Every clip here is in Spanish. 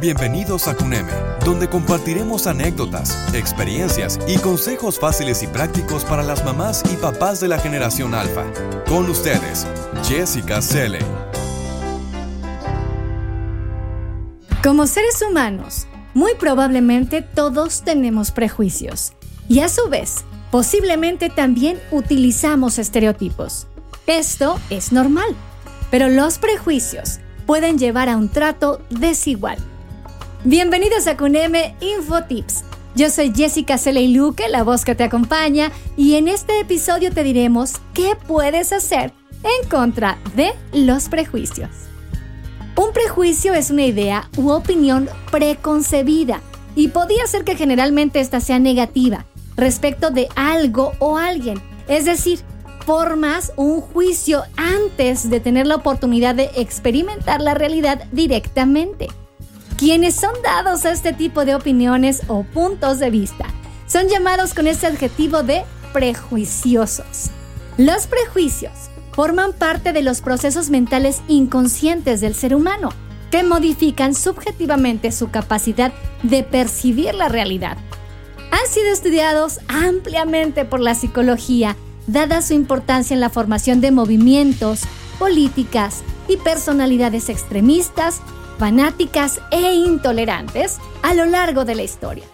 Bienvenidos a CUNEME, donde compartiremos anécdotas, experiencias y consejos fáciles y prácticos para las mamás y papás de la generación alfa. Con ustedes, Jessica Selle. Como seres humanos, muy probablemente todos tenemos prejuicios y a su vez, posiblemente también utilizamos estereotipos. Esto es normal, pero los prejuicios pueden llevar a un trato desigual. Bienvenidos a CUNEME Infotips. Yo soy Jessica Luque, la voz que te acompaña, y en este episodio te diremos qué puedes hacer en contra de los prejuicios. Un prejuicio es una idea u opinión preconcebida y podría ser que generalmente esta sea negativa respecto de algo o alguien, es decir, formas un juicio antes de tener la oportunidad de experimentar la realidad directamente. Quienes son dados a este tipo de opiniones o puntos de vista son llamados con este adjetivo de prejuiciosos. Los prejuicios forman parte de los procesos mentales inconscientes del ser humano, que modifican subjetivamente su capacidad de percibir la realidad. Han sido estudiados ampliamente por la psicología, dada su importancia en la formación de movimientos, políticas y personalidades extremistas fanáticas e intolerantes a lo largo de la historia.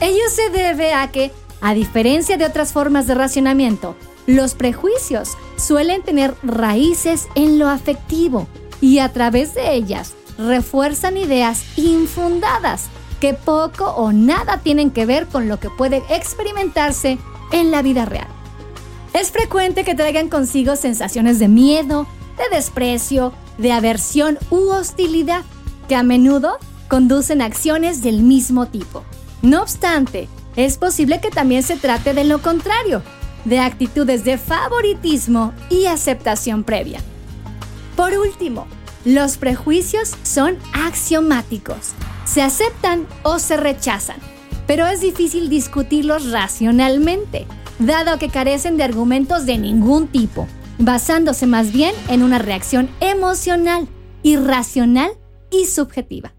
Ello se debe a que, a diferencia de otras formas de racionamiento, los prejuicios suelen tener raíces en lo afectivo y a través de ellas refuerzan ideas infundadas que poco o nada tienen que ver con lo que puede experimentarse en la vida real. Es frecuente que traigan consigo sensaciones de miedo, de desprecio, de aversión u hostilidad, que a menudo conducen a acciones del mismo tipo. No obstante, es posible que también se trate de lo contrario, de actitudes de favoritismo y aceptación previa. Por último, los prejuicios son axiomáticos. Se aceptan o se rechazan, pero es difícil discutirlos racionalmente, dado que carecen de argumentos de ningún tipo basándose más bien en una reacción emocional, irracional y subjetiva.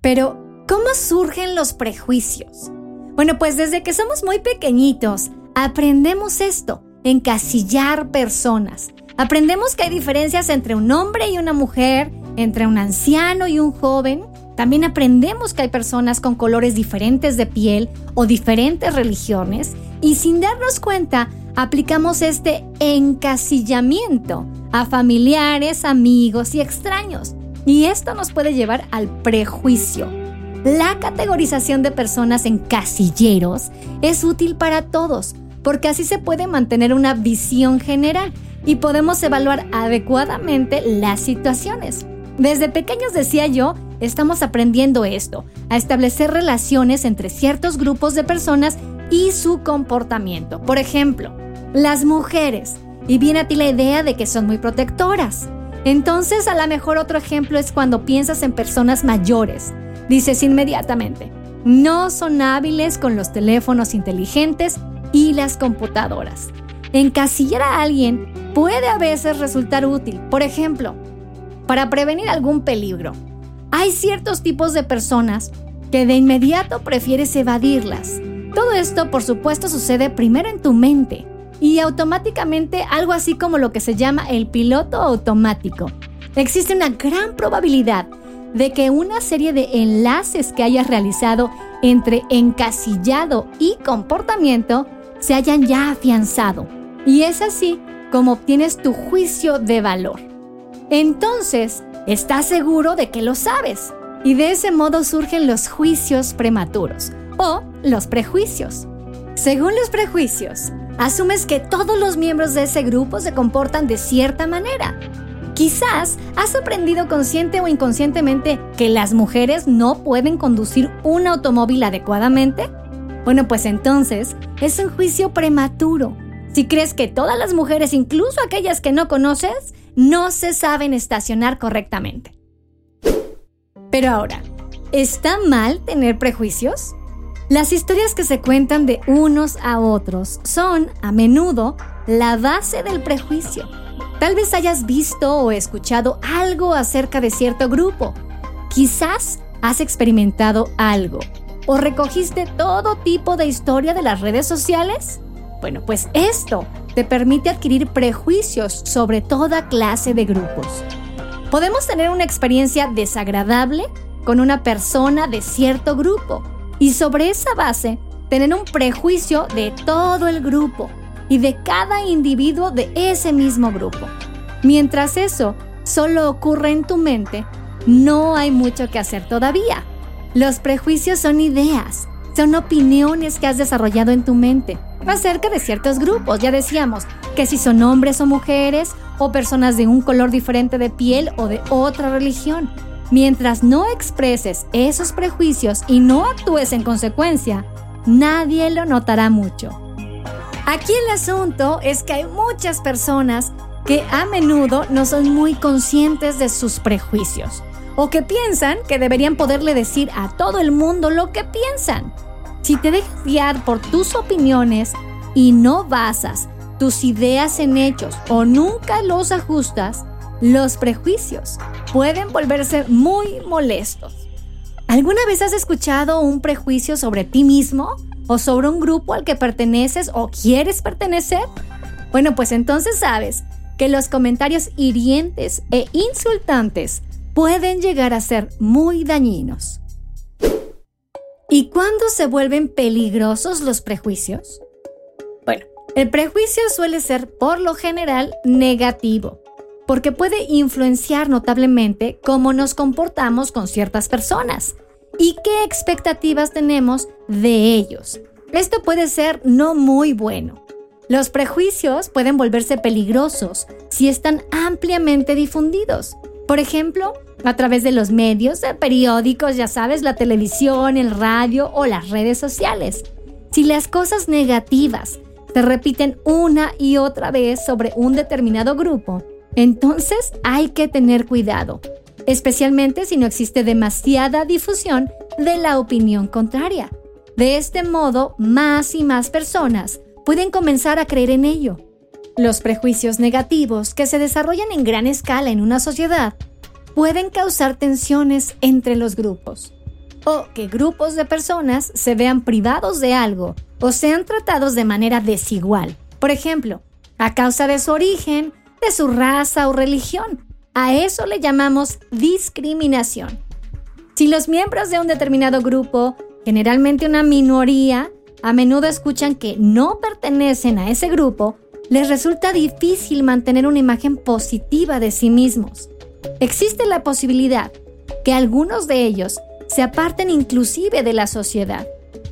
Pero, ¿cómo surgen los prejuicios? Bueno, pues desde que somos muy pequeñitos, aprendemos esto, encasillar personas. Aprendemos que hay diferencias entre un hombre y una mujer, entre un anciano y un joven. También aprendemos que hay personas con colores diferentes de piel o diferentes religiones y sin darnos cuenta aplicamos este encasillamiento a familiares, amigos y extraños. Y esto nos puede llevar al prejuicio. La categorización de personas en casilleros es útil para todos, porque así se puede mantener una visión general y podemos evaluar adecuadamente las situaciones. Desde pequeños decía yo, estamos aprendiendo esto, a establecer relaciones entre ciertos grupos de personas y su comportamiento. Por ejemplo, las mujeres. Y viene a ti la idea de que son muy protectoras. Entonces, a lo mejor otro ejemplo es cuando piensas en personas mayores. Dices inmediatamente, no son hábiles con los teléfonos inteligentes y las computadoras. Encasillar a alguien puede a veces resultar útil. Por ejemplo, para prevenir algún peligro. Hay ciertos tipos de personas que de inmediato prefieres evadirlas. Todo esto, por supuesto, sucede primero en tu mente y automáticamente algo así como lo que se llama el piloto automático. Existe una gran probabilidad de que una serie de enlaces que hayas realizado entre encasillado y comportamiento se hayan ya afianzado. Y es así como obtienes tu juicio de valor. Entonces, estás seguro de que lo sabes. Y de ese modo surgen los juicios prematuros o los prejuicios. Según los prejuicios, asumes que todos los miembros de ese grupo se comportan de cierta manera. Quizás has aprendido consciente o inconscientemente que las mujeres no pueden conducir un automóvil adecuadamente. Bueno, pues entonces es un juicio prematuro. Si crees que todas las mujeres, incluso aquellas que no conoces, no se saben estacionar correctamente. Pero ahora, ¿está mal tener prejuicios? Las historias que se cuentan de unos a otros son, a menudo, la base del prejuicio. Tal vez hayas visto o escuchado algo acerca de cierto grupo. Quizás has experimentado algo o recogiste todo tipo de historia de las redes sociales. Bueno, pues esto te permite adquirir prejuicios sobre toda clase de grupos. Podemos tener una experiencia desagradable con una persona de cierto grupo y sobre esa base tener un prejuicio de todo el grupo y de cada individuo de ese mismo grupo. Mientras eso solo ocurre en tu mente, no hay mucho que hacer todavía. Los prejuicios son ideas, son opiniones que has desarrollado en tu mente acerca de ciertos grupos. Ya decíamos que si son hombres o mujeres, o personas de un color diferente de piel o de otra religión. Mientras no expreses esos prejuicios y no actúes en consecuencia, nadie lo notará mucho. Aquí el asunto es que hay muchas personas que a menudo no son muy conscientes de sus prejuicios o que piensan que deberían poderle decir a todo el mundo lo que piensan. Si te dejas guiar por tus opiniones y no basas tus ideas en hechos o nunca los ajustas, los prejuicios pueden volverse muy molestos. ¿Alguna vez has escuchado un prejuicio sobre ti mismo o sobre un grupo al que perteneces o quieres pertenecer? Bueno, pues entonces sabes que los comentarios hirientes e insultantes pueden llegar a ser muy dañinos. ¿Y cuándo se vuelven peligrosos los prejuicios? Bueno, el prejuicio suele ser por lo general negativo, porque puede influenciar notablemente cómo nos comportamos con ciertas personas y qué expectativas tenemos de ellos. Esto puede ser no muy bueno. Los prejuicios pueden volverse peligrosos si están ampliamente difundidos. Por ejemplo, a través de los medios, de periódicos, ya sabes, la televisión, el radio o las redes sociales. Si las cosas negativas se repiten una y otra vez sobre un determinado grupo, entonces hay que tener cuidado, especialmente si no existe demasiada difusión de la opinión contraria. De este modo, más y más personas pueden comenzar a creer en ello. Los prejuicios negativos que se desarrollan en gran escala en una sociedad pueden causar tensiones entre los grupos o que grupos de personas se vean privados de algo o sean tratados de manera desigual. Por ejemplo, a causa de su origen, su raza o religión. A eso le llamamos discriminación. Si los miembros de un determinado grupo, generalmente una minoría, a menudo escuchan que no pertenecen a ese grupo, les resulta difícil mantener una imagen positiva de sí mismos. Existe la posibilidad que algunos de ellos se aparten inclusive de la sociedad.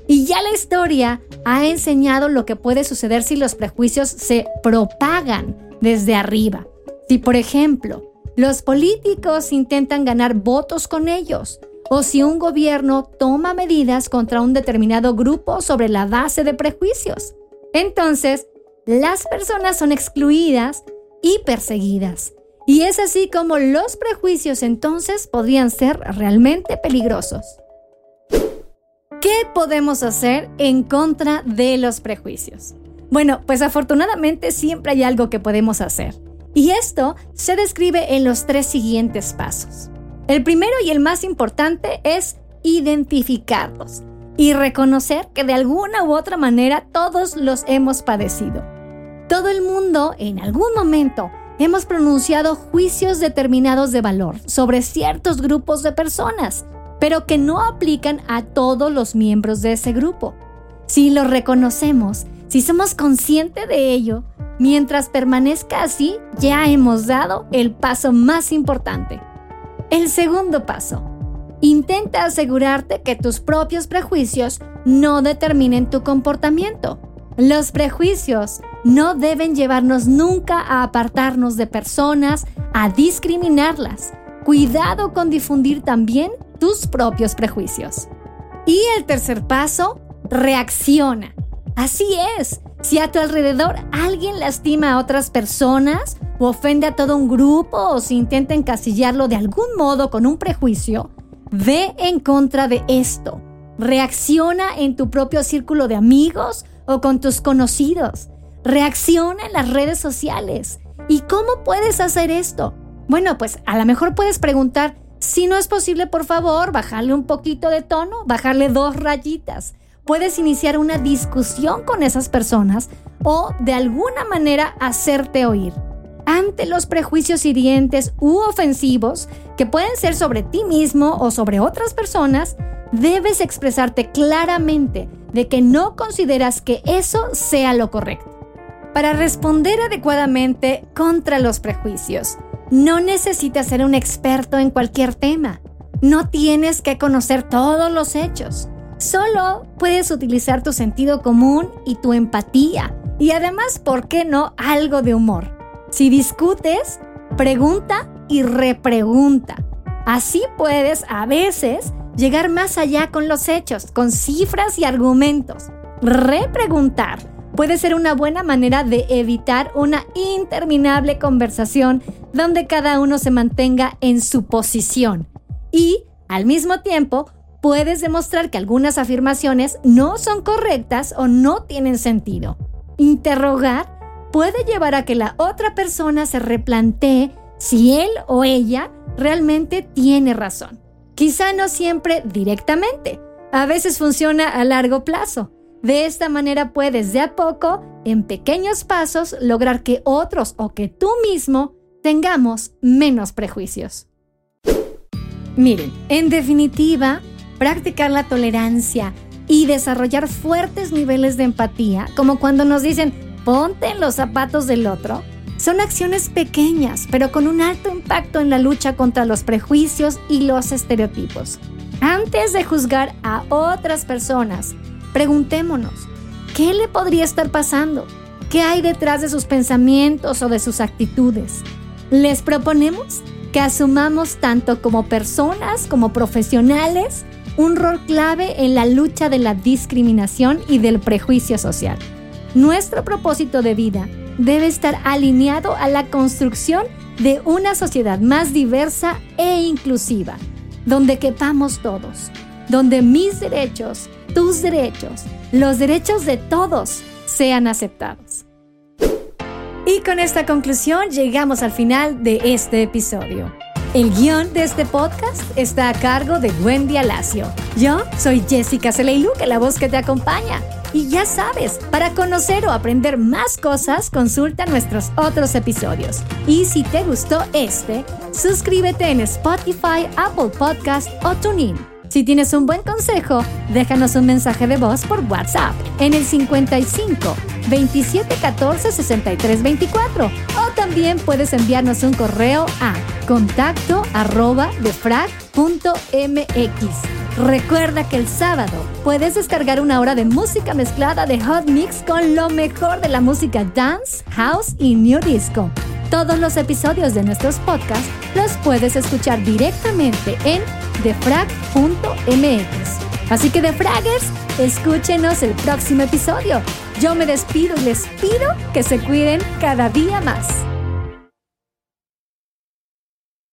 Y ya la historia ha enseñado lo que puede suceder si los prejuicios se propagan desde arriba. Si, por ejemplo, los políticos intentan ganar votos con ellos, o si un gobierno toma medidas contra un determinado grupo sobre la base de prejuicios. Entonces, las personas son excluidas y perseguidas. Y es así como los prejuicios entonces podrían ser realmente peligrosos. ¿Qué podemos hacer en contra de los prejuicios? Bueno, pues afortunadamente siempre hay algo que podemos hacer. Y esto se describe en los tres siguientes pasos. El primero y el más importante es identificarlos y reconocer que de alguna u otra manera todos los hemos padecido. Todo el mundo en algún momento hemos pronunciado juicios determinados de valor sobre ciertos grupos de personas, pero que no aplican a todos los miembros de ese grupo. Si lo reconocemos, si somos conscientes de ello, mientras permanezca así, ya hemos dado el paso más importante. El segundo paso. Intenta asegurarte que tus propios prejuicios no determinen tu comportamiento. Los prejuicios no deben llevarnos nunca a apartarnos de personas, a discriminarlas. Cuidado con difundir también tus propios prejuicios. Y el tercer paso, reacciona. Así es, si a tu alrededor alguien lastima a otras personas o ofende a todo un grupo o si intenta encasillarlo de algún modo con un prejuicio, ve en contra de esto. Reacciona en tu propio círculo de amigos o con tus conocidos. Reacciona en las redes sociales. ¿Y cómo puedes hacer esto? Bueno, pues a lo mejor puedes preguntar Si no es posible, por favor, bajarle un poquito de tono, bajarle dos rayitas. Puedes iniciar una discusión con esas personas o de alguna manera hacerte oír. Ante los prejuicios hirientes u ofensivos que pueden ser sobre ti mismo o sobre otras personas, debes expresarte claramente de que no consideras que eso sea lo correcto. Para responder adecuadamente contra los prejuicios, no necesitas ser un experto en cualquier tema. No tienes que conocer todos los hechos. Solo puedes utilizar tu sentido común y tu empatía. Y además, ¿por qué no algo de humor? Si discutes, pregunta y repregunta. Así puedes a veces llegar más allá con los hechos, con cifras y argumentos. Repreguntar puede ser una buena manera de evitar una interminable conversación donde cada uno se mantenga en su posición. Y, al mismo tiempo, puedes demostrar que algunas afirmaciones no son correctas o no tienen sentido. Interrogar puede llevar a que la otra persona se replantee si él o ella realmente tiene razón. Quizá no siempre directamente, a veces funciona a largo plazo. De esta manera puedes de a poco, en pequeños pasos, lograr que otros o que tú mismo tengamos menos prejuicios. Miren, en definitiva, practicar la tolerancia y desarrollar fuertes niveles de empatía, como cuando nos dicen, ponte en los zapatos del otro, son acciones pequeñas, pero con un alto impacto en la lucha contra los prejuicios y los estereotipos. Antes de juzgar a otras personas, preguntémonos, ¿qué le podría estar pasando? ¿Qué hay detrás de sus pensamientos o de sus actitudes? Les proponemos que asumamos tanto como personas como profesionales un rol clave en la lucha de la discriminación y del prejuicio social. Nuestro propósito de vida debe estar alineado a la construcción de una sociedad más diversa e inclusiva, donde quepamos todos, donde mis derechos, tus derechos, los derechos de todos sean aceptados. Y con esta conclusión llegamos al final de este episodio. El guion de este podcast está a cargo de Wendy Alacio. Yo soy Jessica Celeiluque, la voz que te acompaña. Y ya sabes, para conocer o aprender más cosas, consulta nuestros otros episodios. Y si te gustó este, suscríbete en Spotify, Apple Podcast o TuneIn. Si tienes un buen consejo, déjanos un mensaje de voz por WhatsApp en el 55 27 14 63 24 o también puedes enviarnos un correo a contacto arroba defrag.mx. Recuerda que el sábado puedes descargar una hora de música mezclada de Hot Mix con lo mejor de la música dance, house y new disco. Todos los episodios de nuestros podcasts los puedes escuchar directamente en defrag.mx. Así que defraggers, escúchenos el próximo episodio. Yo me despido y les pido que se cuiden cada día más.